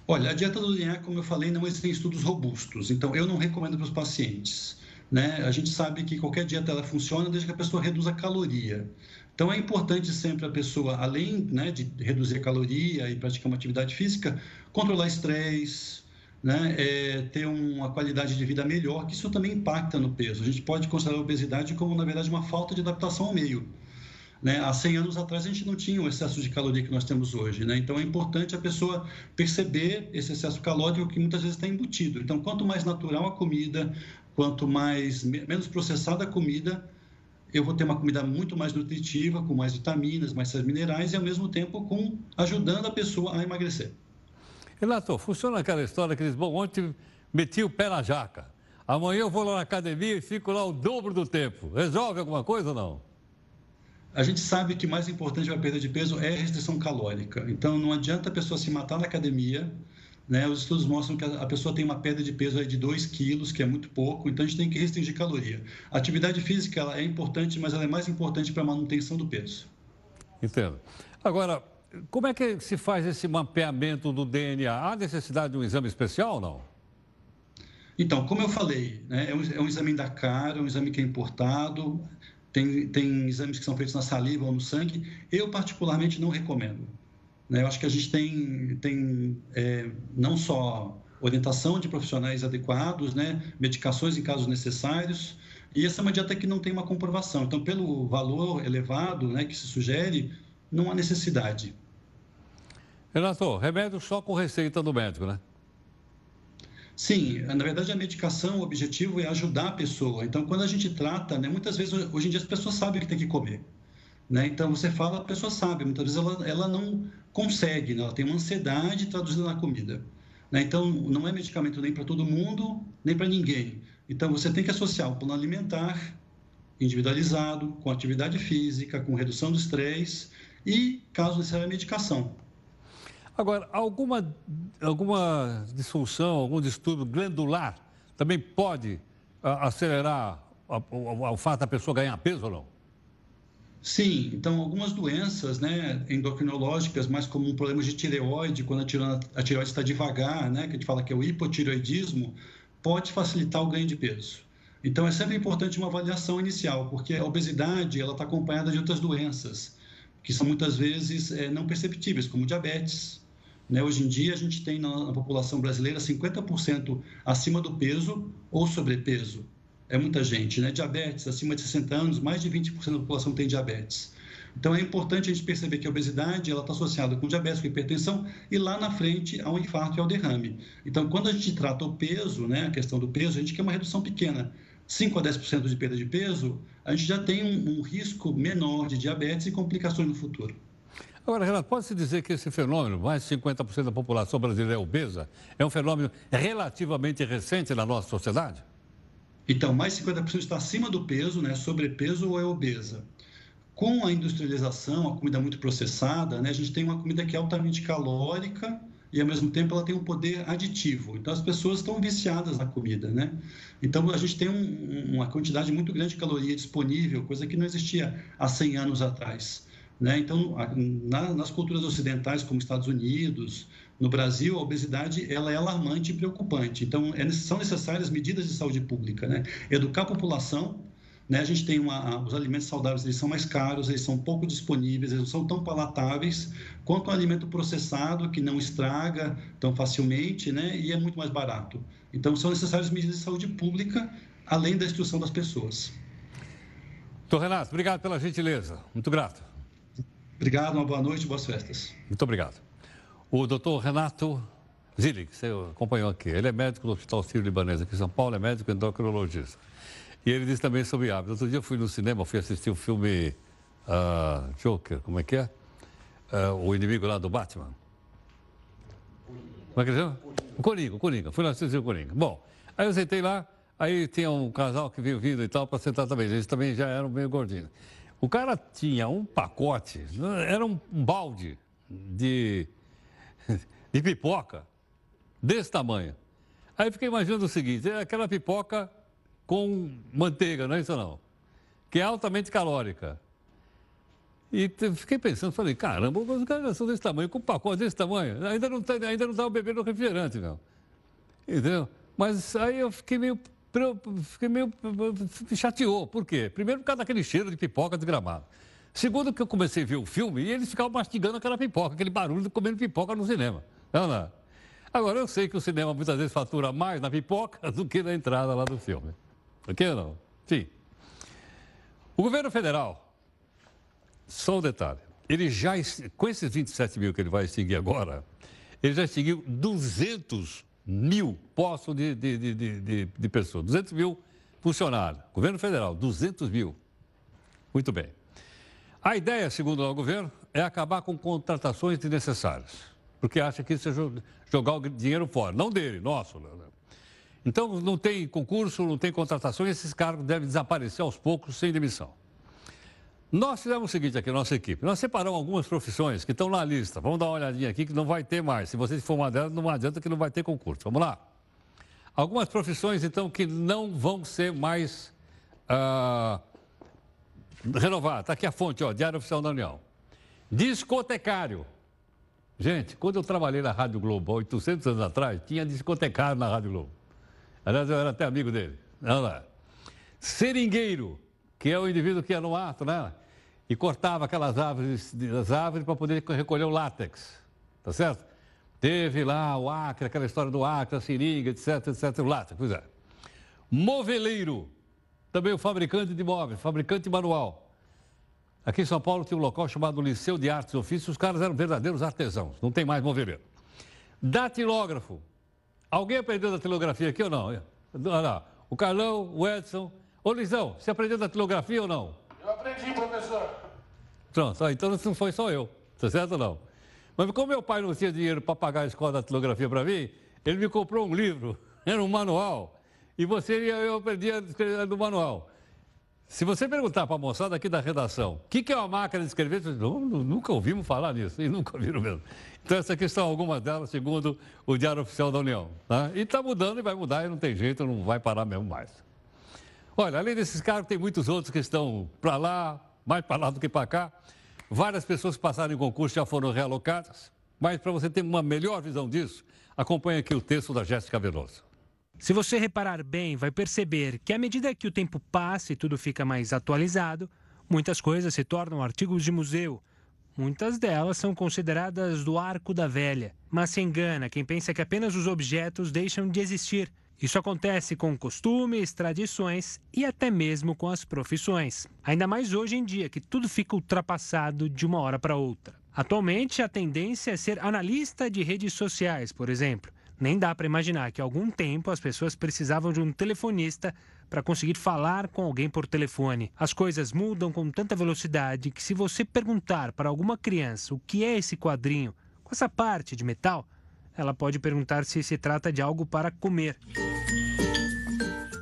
Olha, a dieta do DNA, como eu falei, não existem estudos robustos, então eu não recomendo para os pacientes. Né? A gente sabe que qualquer dieta ela funciona desde que a pessoa reduza a caloria. Então é importante sempre a pessoa, além né, de reduzir a caloria e praticar uma atividade física, controlar estresse, né, é, ter uma qualidade de vida melhor, que isso também impacta no peso. A gente pode considerar a obesidade como, na verdade, uma falta de adaptação ao meio. Né? Há 100 anos atrás, a gente não tinha o excesso de caloria que nós temos hoje. Né? Então, é importante a pessoa perceber esse excesso calórico que muitas vezes está embutido. Então, quanto mais natural a comida, quanto mais menos processada a comida, eu vou ter uma comida muito mais nutritiva, com mais vitaminas, mais minerais e ao mesmo tempo com ajudando a pessoa a emagrecer. Renato, funciona aquela história que eles, bom, ontem meti o pé na jaca. Amanhã eu vou lá na academia e fico lá o dobro do tempo. Resolve alguma coisa ou não? A gente sabe que mais importante para a perda de peso é a restrição calórica. Então, não adianta a pessoa se matar na academia. Né? Os estudos mostram que a pessoa tem uma perda de peso de 2 quilos, que é muito pouco. Então, a gente tem que restringir caloria. A atividade física ela é importante, mas ela é mais importante para a manutenção do peso. Entendo. Agora, como é que se faz esse mapeamento do DNA? Há necessidade de um exame especial ou não? Então, como eu falei, né, é, um, é um exame da cara, é um exame que é importado, tem, tem exames que são feitos na saliva ou no sangue. Eu, particularmente, não recomendo. Né? Eu acho que a gente tem, tem é, não só orientação de profissionais adequados, né? medicações em casos necessários, e essa é uma dieta que não tem uma comprovação. Então, pelo valor elevado né, que se sugere, não há necessidade. Renato, remédio só com receita do médico, né? Sim, na verdade a medicação, o objetivo é ajudar a pessoa. Então, quando a gente trata, né, muitas vezes, hoje em dia as pessoas sabem o que tem que comer. Né? Então, você fala, a pessoa sabe, muitas vezes ela, ela não consegue, né? ela tem uma ansiedade traduzida na comida. Né? Então, não é medicamento nem para todo mundo, nem para ninguém. Então, você tem que associar o plano alimentar individualizado, com atividade física, com redução do estresse e, caso necessário, a medicação. Agora, alguma, alguma disfunção, algum distúrbio glandular também pode a, acelerar o fato da pessoa ganhar peso ou não? Sim, então algumas doenças né, endocrinológicas, mais comum problemas de tireoide, quando a tireoide está devagar, né, que a gente fala que é o hipotireoidismo, pode facilitar o ganho de peso. Então é sempre importante uma avaliação inicial, porque a obesidade ela está acompanhada de outras doenças, que são muitas vezes é, não perceptíveis, como diabetes, né? Hoje em dia, a gente tem na, na população brasileira 50% acima do peso ou sobrepeso. É muita gente, né? Diabetes, acima de 60 anos, mais de 20% da população tem diabetes. Então, é importante a gente perceber que a obesidade está associada com diabetes, com hipertensão, e lá na frente ao infarto e ao derrame. Então, quando a gente trata o peso, né, a questão do peso, a gente quer uma redução pequena. 5 a 10% de perda de peso, a gente já tem um, um risco menor de diabetes e complicações no futuro. Agora, Renato, pode-se dizer que esse fenômeno, mais de 50% da população brasileira é obesa, é um fenômeno relativamente recente na nossa sociedade? Então, mais de 50% está acima do peso, né? sobrepeso ou é obesa. Com a industrialização, a comida muito processada, né? a gente tem uma comida que é altamente calórica e, ao mesmo tempo, ela tem um poder aditivo. Então, as pessoas estão viciadas na comida, né? Então, a gente tem um, uma quantidade muito grande de caloria disponível, coisa que não existia há 100 anos atrás. Né? Então, na, nas culturas ocidentais, como Estados Unidos, no Brasil, a obesidade ela é alarmante e preocupante. Então, é, são necessárias medidas de saúde pública. Né? Educar a população. Né? A gente tem uma, os alimentos saudáveis, eles são mais caros, eles são pouco disponíveis, eles não são tão palatáveis quanto o alimento processado, que não estraga tão facilmente né? e é muito mais barato. Então, são necessárias medidas de saúde pública, além da instrução das pessoas. Doutor Renato, obrigado pela gentileza. Muito grato. Obrigado, uma boa noite, boas festas. Muito obrigado. O doutor Renato Zilli, que você acompanhou aqui, ele é médico do Hospital Sírio-Libanês aqui em São Paulo, é médico endocrinologista. E ele disse também sobre hábitos. Outro dia eu fui no cinema, fui assistir o filme uh, Joker, como é que é? Uh, o inimigo lá do Batman. Como é que ele chama? Coringa, Coringa. Fui lá assistir o Coringa. Bom, aí eu sentei lá, aí tinha um casal que veio vindo e tal para sentar também. Eles também já eram meio gordinhos. O cara tinha um pacote, era um balde de, de pipoca desse tamanho. Aí fiquei imaginando o seguinte: é aquela pipoca com manteiga, não é isso não? Que é altamente calórica. E fiquei pensando, falei, caramba, os caras são desse tamanho, com pacote desse tamanho, ainda não tá, ainda não estava bebendo refrigerante, não. Entendeu? Mas aí eu fiquei meio fiquei meio. me chateou. Por quê? Primeiro, por causa daquele cheiro de pipoca desgramado. Segundo, que eu comecei a ver o filme e eles ficavam mastigando aquela pipoca, aquele barulho de comendo pipoca no cinema. Não, não. Agora, eu sei que o cinema muitas vezes fatura mais na pipoca do que na entrada lá do filme. Ok ou não? Sim. O governo federal, só um detalhe, ele já, com esses 27 mil que ele vai extinguir agora, ele já extinguiu 200 mil postos de, de, de, de, de pessoas, 200 mil funcionário. Governo federal, 200 mil. Muito bem. A ideia, segundo o governo, é acabar com contratações desnecessárias, porque acha que isso é jogar o dinheiro fora, não dele, nosso. Né? Então, não tem concurso, não tem contratação e esses cargos devem desaparecer aos poucos, sem demissão. Nós fizemos o seguinte aqui, nossa equipe. Nós separamos algumas profissões que estão na lista. Vamos dar uma olhadinha aqui que não vai ter mais. Se vocês for uma delas, não adianta que não vai ter concurso. Vamos lá. Algumas profissões, então, que não vão ser mais ah, renovadas. Está aqui a fonte, ó, Diário Oficial da União. Discotecário. Gente, quando eu trabalhei na Rádio Globo, 800 anos atrás, tinha discotecário na Rádio Globo. Aliás, eu era até amigo dele. Olha lá. Seringueiro, que é o indivíduo que ia no ato, né? E cortava aquelas árvores, as árvores para poder recolher o látex. Tá certo? Teve lá o Acre, aquela história do Acre, a seringa, etc, etc, o látex, pois é. Moveleiro, também o fabricante de móveis, fabricante manual. Aqui em São Paulo tinha um local chamado Liceu de Artes e Ofícios, os caras eram verdadeiros artesãos, não tem mais moveleiro. Datilógrafo, Alguém aprendeu datilografia aqui ou não? Olha lá, o Carlão, o Edson. Ô, Lisão, você aprendeu datilografia ou não? Eu aprendi, professor. Pronto, então não foi só eu, tá certo ou não? Mas como meu pai não tinha dinheiro para pagar a escola da datilografia para mim, ele me comprou um livro, era um manual, e você eu aprendi a escrever no manual. Se você perguntar para a moçada aqui da redação, o que, que, é uma máquina de escrever, vocês não, nunca ouvimos falar nisso, e nunca ouviram mesmo. Então, essas aqui são algumas delas, segundo o Diário Oficial da União. Tá? E está mudando e vai mudar, e não tem jeito, não vai parar mesmo mais. Olha, além desses caras, tem muitos outros que estão para lá, mais para lá do que para cá. Várias pessoas que passaram em concurso já foram realocadas. Mas para você ter uma melhor visão disso, acompanhe aqui o texto da Jéssica Veloso. Se você reparar bem, vai perceber que à medida que o tempo passa e tudo fica mais atualizado, muitas coisas se tornam artigos de museu. Muitas delas são consideradas do arco da velha. Mas se engana quem pensa que apenas os objetos deixam de existir. Isso acontece com costumes, tradições e até mesmo com as profissões. Ainda mais hoje em dia, que tudo fica ultrapassado de uma hora para outra. Atualmente, a tendência é ser analista de redes sociais, por exemplo. Nem dá para imaginar que há algum tempo as pessoas precisavam de um telefonista para conseguir falar com alguém por telefone. As coisas mudam com tanta velocidade que, se você perguntar para alguma criança o que é esse quadrinho com essa parte de metal, ela pode perguntar se se trata de algo para comer.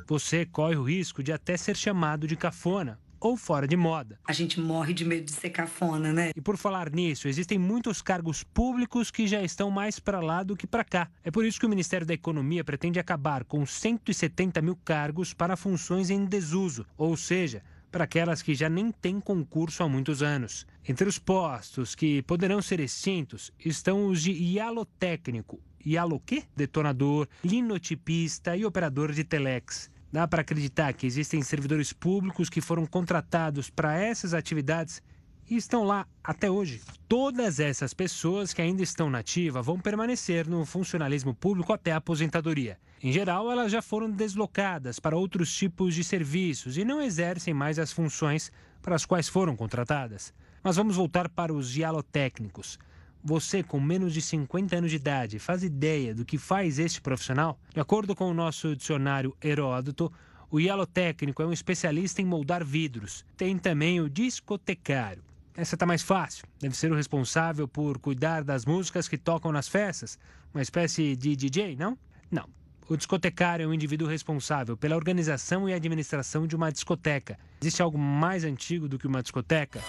Você corre o risco de até ser chamado de cafona ou fora de moda. A gente morre de medo de ser cafona, né? E por falar nisso, existem muitos cargos públicos que já estão mais para lá do que para cá. É por isso que o Ministério da Economia pretende acabar com 170 mil cargos para funções em desuso, ou seja, para aquelas que já nem têm concurso há muitos anos. Entre os postos que poderão ser extintos estão os de ialotécnico, ialo quê? Detonador, linotipista e operador de telex. Dá para acreditar que existem servidores públicos que foram contratados para essas atividades e estão lá até hoje. Todas essas pessoas que ainda estão na vão permanecer no funcionalismo público até a aposentadoria. Em geral, elas já foram deslocadas para outros tipos de serviços e não exercem mais as funções para as quais foram contratadas. Mas vamos voltar para os dialotécnicos. Você, com menos de 50 anos de idade, faz ideia do que faz este profissional? De acordo com o nosso dicionário Heródoto, o hialotécnico é um especialista em moldar vidros. Tem também o discotecário. Essa está mais fácil. Deve ser o responsável por cuidar das músicas que tocam nas festas. Uma espécie de DJ, não? Não. O discotecário é um indivíduo responsável pela organização e administração de uma discoteca. Existe algo mais antigo do que uma discoteca?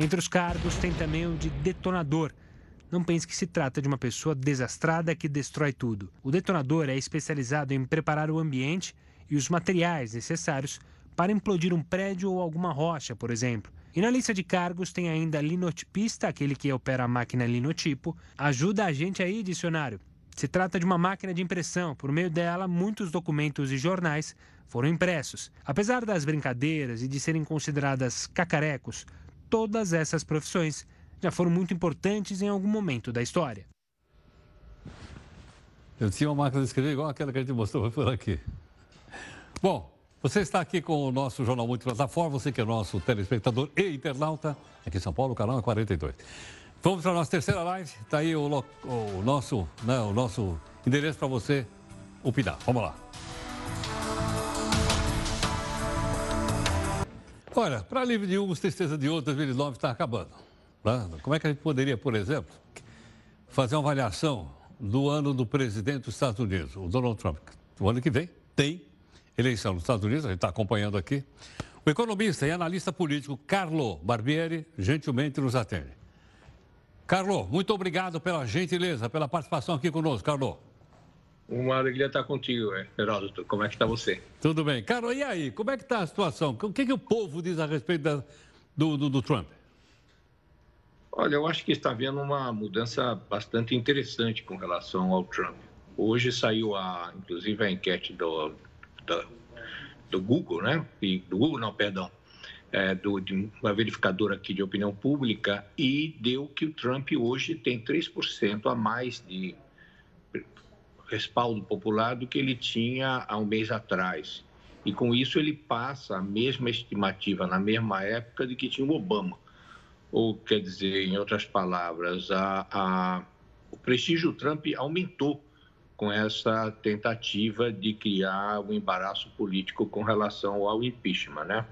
Entre os cargos tem também o de detonador. Não pense que se trata de uma pessoa desastrada que destrói tudo. O detonador é especializado em preparar o ambiente e os materiais necessários para implodir um prédio ou alguma rocha, por exemplo. E na lista de cargos tem ainda linotipista, aquele que opera a máquina linotipo. Ajuda a gente aí, dicionário. Se trata de uma máquina de impressão. Por meio dela, muitos documentos e jornais foram impressos. Apesar das brincadeiras e de serem consideradas cacarecos, todas essas profissões já foram muito importantes em algum momento da história. Eu tinha uma máquina de escrever igual aquela que a gente mostrou por aqui. Bom, você está aqui com o nosso Jornal Multiplataforma, você que é nosso telespectador e internauta, aqui em São Paulo, canal é 42. Vamos para a nossa terceira live. Está aí o, o, nosso, né, o nosso endereço para você opinar. Vamos lá. Olha, para alívio de uns, tristeza de outros, 2009 está acabando. Né? Como é que a gente poderia, por exemplo, fazer uma avaliação do ano do presidente dos Estados Unidos, o Donald Trump? O ano que vem tem eleição nos Estados Unidos, a gente está acompanhando aqui. O economista e analista político Carlo Barbieri gentilmente nos atende. Carlo, muito obrigado pela gentileza, pela participação aqui conosco, Carlo. Uma alegria estar contigo, Heródoto. Como é que está você? Tudo bem. Carlos, e aí? Como é que está a situação? O que, que o povo diz a respeito da, do, do, do, Trump? Olha, eu acho que está havendo uma mudança bastante interessante com relação ao Trump. Hoje saiu, a, inclusive, a enquete do, do, do Google, né? E, do Google, não, perdão. É, do, de uma verificadora aqui de opinião pública e deu que o Trump hoje tem 3% a mais de respaldo popular do que ele tinha há um mês atrás. E com isso ele passa a mesma estimativa na mesma época de que tinha o Obama. Ou, quer dizer, em outras palavras, a, a, o prestígio do Trump aumentou com essa tentativa de criar um embaraço político com relação ao impeachment, né?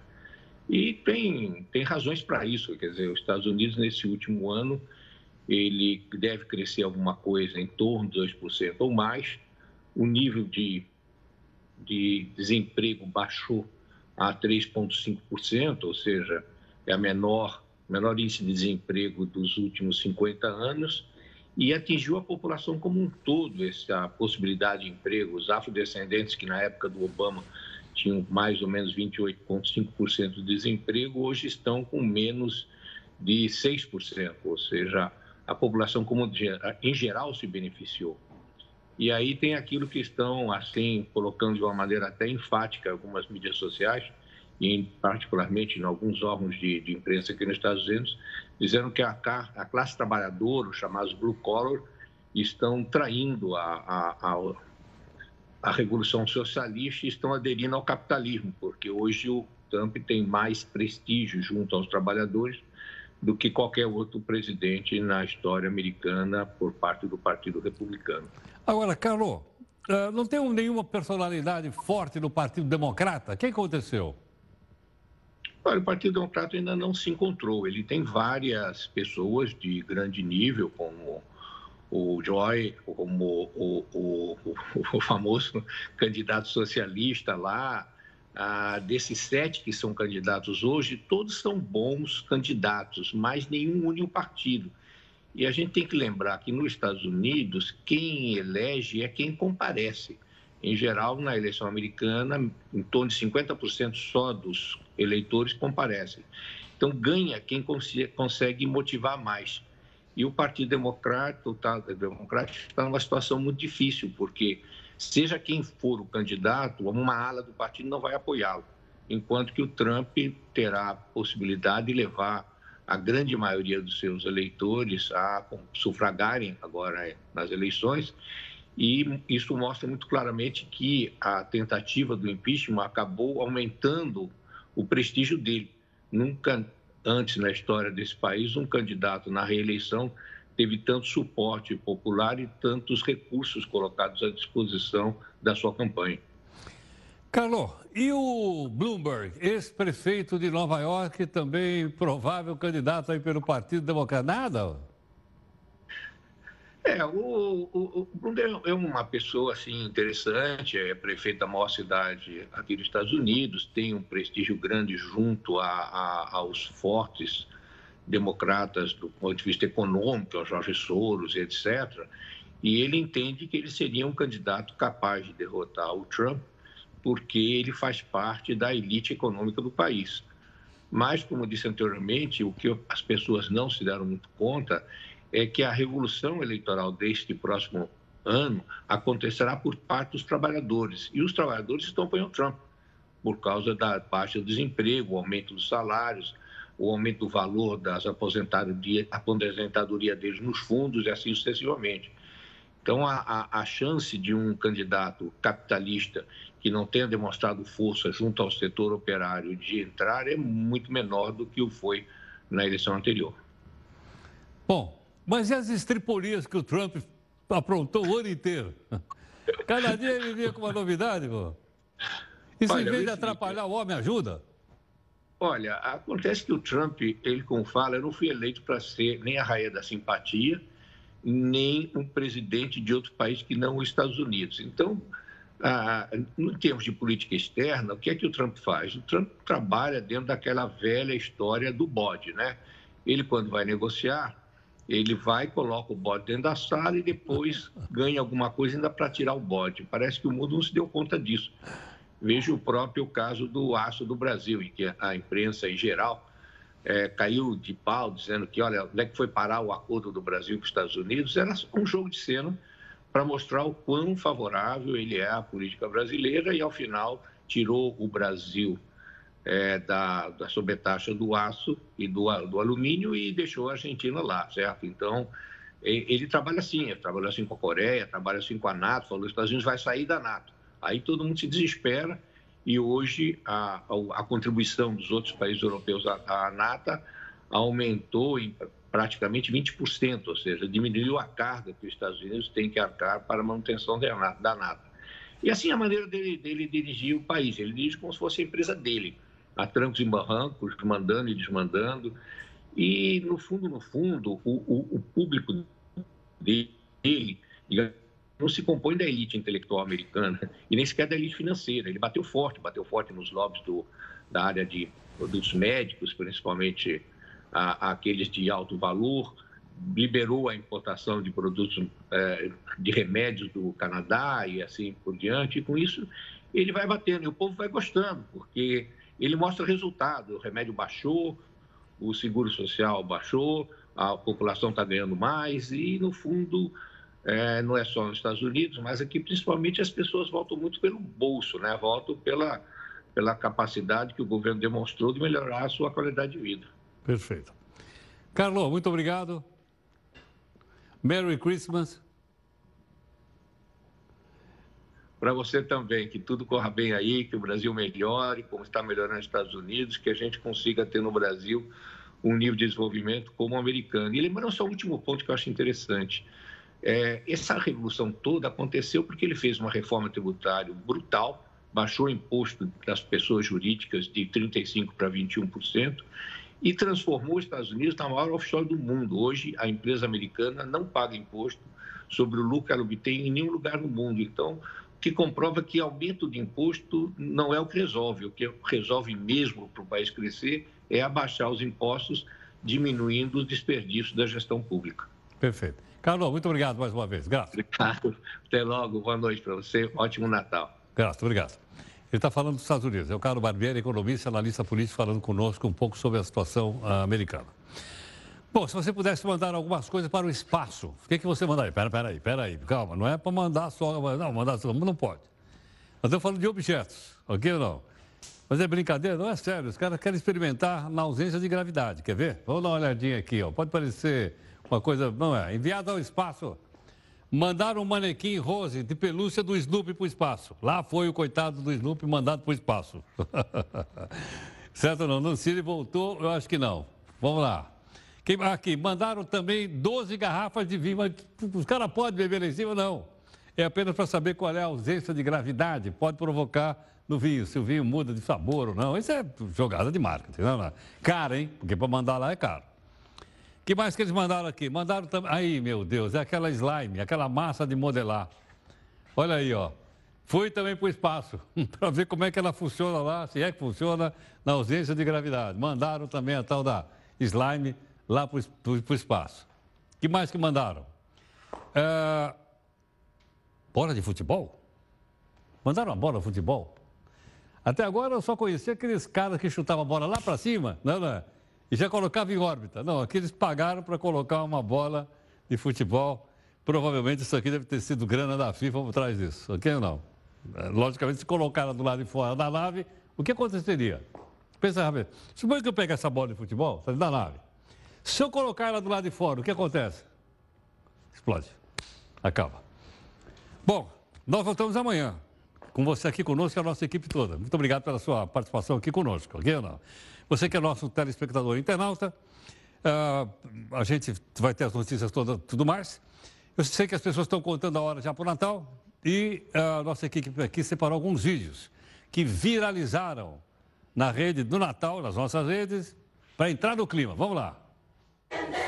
E tem, tem razões para isso, quer dizer, os Estados Unidos nesse último ano ele deve crescer alguma coisa em torno de 2% ou mais. O nível de, de desemprego baixou a 3,5%, ou seja, é a menor, menor índice de desemprego dos últimos 50 anos, e atingiu a população como um todo essa possibilidade de emprego. Os afrodescendentes, que na época do Obama tinham mais ou menos 28,5% de desemprego, hoje estão com menos de 6%, ou seja, a população como em geral se beneficiou. E aí tem aquilo que estão assim colocando de uma maneira até enfática algumas mídias sociais e particularmente em alguns órgãos de, de, imprensa aqui nos Estados Unidos, dizendo que a, a classe trabalhadora, os chamados blue collar, estão traindo a, a, a, a revolução socialista e estão aderindo ao capitalismo, porque hoje o Trump tem mais prestígio junto aos trabalhadores do que qualquer outro presidente na história americana por parte do Partido Republicano. Agora, Carlos, eh, não tem nenhuma personalidade forte no Partido Democrata? O que aconteceu? Olha, o Partido Democrata ainda não se encontrou. Ele tem várias pessoas de grande nível, como o Joy, como o, o, o, o famoso candidato socialista lá, ah, desses sete que são candidatos hoje, todos são bons candidatos, mas nenhum une o partido. E a gente tem que lembrar que nos Estados Unidos, quem elege é quem comparece. Em geral, na eleição americana, em torno de 50% só dos eleitores comparecem. Então, ganha quem consegue motivar mais. E o Partido Democrático está tá numa situação muito difícil, porque seja quem for o candidato, uma ala do partido não vai apoiá-lo, enquanto que o Trump terá a possibilidade de levar a grande maioria dos seus eleitores a sufragarem agora nas eleições. E isso mostra muito claramente que a tentativa do impeachment acabou aumentando o prestígio dele. Nunca antes na história desse país um candidato na reeleição teve tanto suporte popular e tantos recursos colocados à disposição da sua campanha. Carlos, e o Bloomberg, ex-prefeito de Nova York, também provável candidato aí pelo Partido Democrata? Nada? É, o, o, o Bloomberg é uma pessoa assim interessante, é prefeito da maior cidade aqui dos Estados Unidos, tem um prestígio grande junto a, a, aos fortes democratas do ponto de vista econômico, o Jorge Soros, etc. E ele entende que ele seria um candidato capaz de derrotar o Trump, porque ele faz parte da elite econômica do país. Mas, como disse anteriormente, o que as pessoas não se deram muito conta é que a revolução eleitoral deste próximo ano acontecerá por parte dos trabalhadores. E os trabalhadores estão apoiando Trump por causa da baixa do desemprego, o aumento dos salários, o aumento do valor das aposentadorias aposentadoria deles nos fundos e assim sucessivamente. Então, a, a, a, chance de um candidato capitalista que não tenha demonstrado força junto ao setor operário de entrar é muito menor do que o foi na eleição anterior. Bom, Mas e as estripolias que o Trump aprontou o ano inteiro? Cada dia ele vinha com uma novidade, pô. Isso Olha, em vez de atrapalhar o homem, ajuda? Olha, acontece que o Trump, ele como fala, eu não fui eleito para ser nem a rainha da simpatia, nem um presidente de outro país que não os Estados Unidos. Então, ah, em termos de política externa, o que é que o Trump faz? O Trump trabalha dentro daquela velha história do bode, né? Ele, quando vai negociar, ele vai, coloca o bode dentro da sala e depois ganha alguma coisa ainda para tirar o bode. Parece que o mundo não se deu conta disso. Veja o próprio caso do aço do Brasil, em que a imprensa em geral é, caiu de pau, dizendo que, olha, onde é que foi parar o acordo do Brasil com os Estados Unidos? Era um jogo de cena para mostrar o quão favorável ele é à política brasileira e, ao final, tirou o Brasil é, da, da sobretaxa do aço e do, do alumínio e deixou a Argentina lá, certo? Então, ele trabalha assim, ele trabalha assim com a Coreia, trabalha assim com a NATO, falou que os Estados Unidos vai sair da NATO. Aí todo mundo se desespera e hoje a, a, a contribuição dos outros países europeus à, à NATO aumentou em praticamente 20%, ou seja, diminuiu a carga que os Estados Unidos têm que arcar para a manutenção da NATO. E assim a maneira dele, dele dirigir o país, ele dirige como se fosse a empresa dele, a trancos e barrancos, mandando e desmandando, e no fundo, no fundo, o, o, o público dele, não se compõe da elite intelectual americana e nem sequer da elite financeira. Ele bateu forte, bateu forte nos lobbies do, da área de produtos médicos, principalmente a, aqueles de alto valor, liberou a importação de produtos é, de remédios do Canadá e assim por diante. E com isso ele vai batendo e o povo vai gostando, porque ele mostra resultado. O remédio baixou, o seguro social baixou, a população está ganhando mais e, no fundo, é, não é só nos Estados Unidos, mas aqui principalmente as pessoas voltam muito pelo bolso, né? Voltam pela, pela capacidade que o governo demonstrou de melhorar a sua qualidade de vida. Perfeito. Carlos, muito obrigado. Merry Christmas. Para você também, que tudo corra bem aí, que o Brasil melhore, como está melhorando nos Estados Unidos, que a gente consiga ter no Brasil um nível de desenvolvimento como o americano. E lembrando só o último ponto que eu acho interessante. É, essa revolução toda aconteceu porque ele fez uma reforma tributária brutal, baixou o imposto das pessoas jurídicas de 35% para 21% e transformou os Estados Unidos na maior offshore do mundo. Hoje, a empresa americana não paga imposto sobre o lucro que ela obtém em nenhum lugar no mundo. Então, que comprova que aumento de imposto não é o que resolve. O que resolve mesmo para o país crescer é abaixar os impostos, diminuindo os desperdícios da gestão pública. Perfeito. Carlos, muito obrigado mais uma vez. Graças. Obrigado. Até logo. Boa noite para você. Ótimo Natal. Graças. Obrigado. Ele está falando dos Estados Unidos. É o Carlos Barbieri, economista, analista político, falando conosco um pouco sobre a situação uh, americana. Bom, se você pudesse mandar algumas coisas para o espaço, o que, que você mandaria? Pera, pera aí, pera aí, calma, não é para mandar só, não, mandar só, não pode. Nós estamos falando de objetos, ok ou não? Mas é brincadeira? Não é sério, os caras querem experimentar na ausência de gravidade, quer ver? Vamos dar uma olhadinha aqui, ó. pode parecer uma coisa, não é, enviado ao espaço. Mandaram um manequim rose de pelúcia do Snoopy para o espaço. Lá foi o coitado do Snoopy mandado para o espaço. certo ou não? Se ele voltou, eu acho que não. Vamos lá. Aqui, mandaram também 12 garrafas de vinho. Mas os caras podem beber lá em cima? Não. É apenas para saber qual é a ausência de gravidade. Pode provocar no vinho, se o vinho muda de sabor ou não. Isso é jogada de marketing. Não, não. Caro, hein? Porque para mandar lá é caro que mais que eles mandaram aqui? Mandaram também. Aí, meu Deus, é aquela slime, aquela massa de modelar. Olha aí, ó. Fui também para o espaço, para ver como é que ela funciona lá, se é que funciona na ausência de gravidade. Mandaram também a tal da slime lá para o espaço. que mais que mandaram? É... Bola de futebol? Mandaram uma bola de futebol? Até agora eu só conhecia aqueles caras que chutavam a bola lá para cima, não, não é? e já colocava em órbita. Não, aqui eles pagaram para colocar uma bola de futebol. Provavelmente isso aqui deve ter sido grana da FIFA por trás disso, ok ou não? É, logicamente, se colocar do lado de fora da nave, o que aconteceria? Pensa rápido. Suponha que eu pegue essa bola de futebol, tá da nave. Se eu colocar ela do lado de fora, o que acontece? Explode. Acaba. Bom, nós voltamos amanhã. Com você aqui conosco e a nossa equipe toda. Muito obrigado pela sua participação aqui conosco, ok não? Você que é nosso telespectador internauta, Uh, a gente vai ter as notícias todas, tudo mais. Eu sei que as pessoas estão contando a hora já para o Natal e a nossa equipe aqui separou alguns vídeos que viralizaram na rede do Natal, nas nossas redes, para entrar no clima. Vamos lá. And then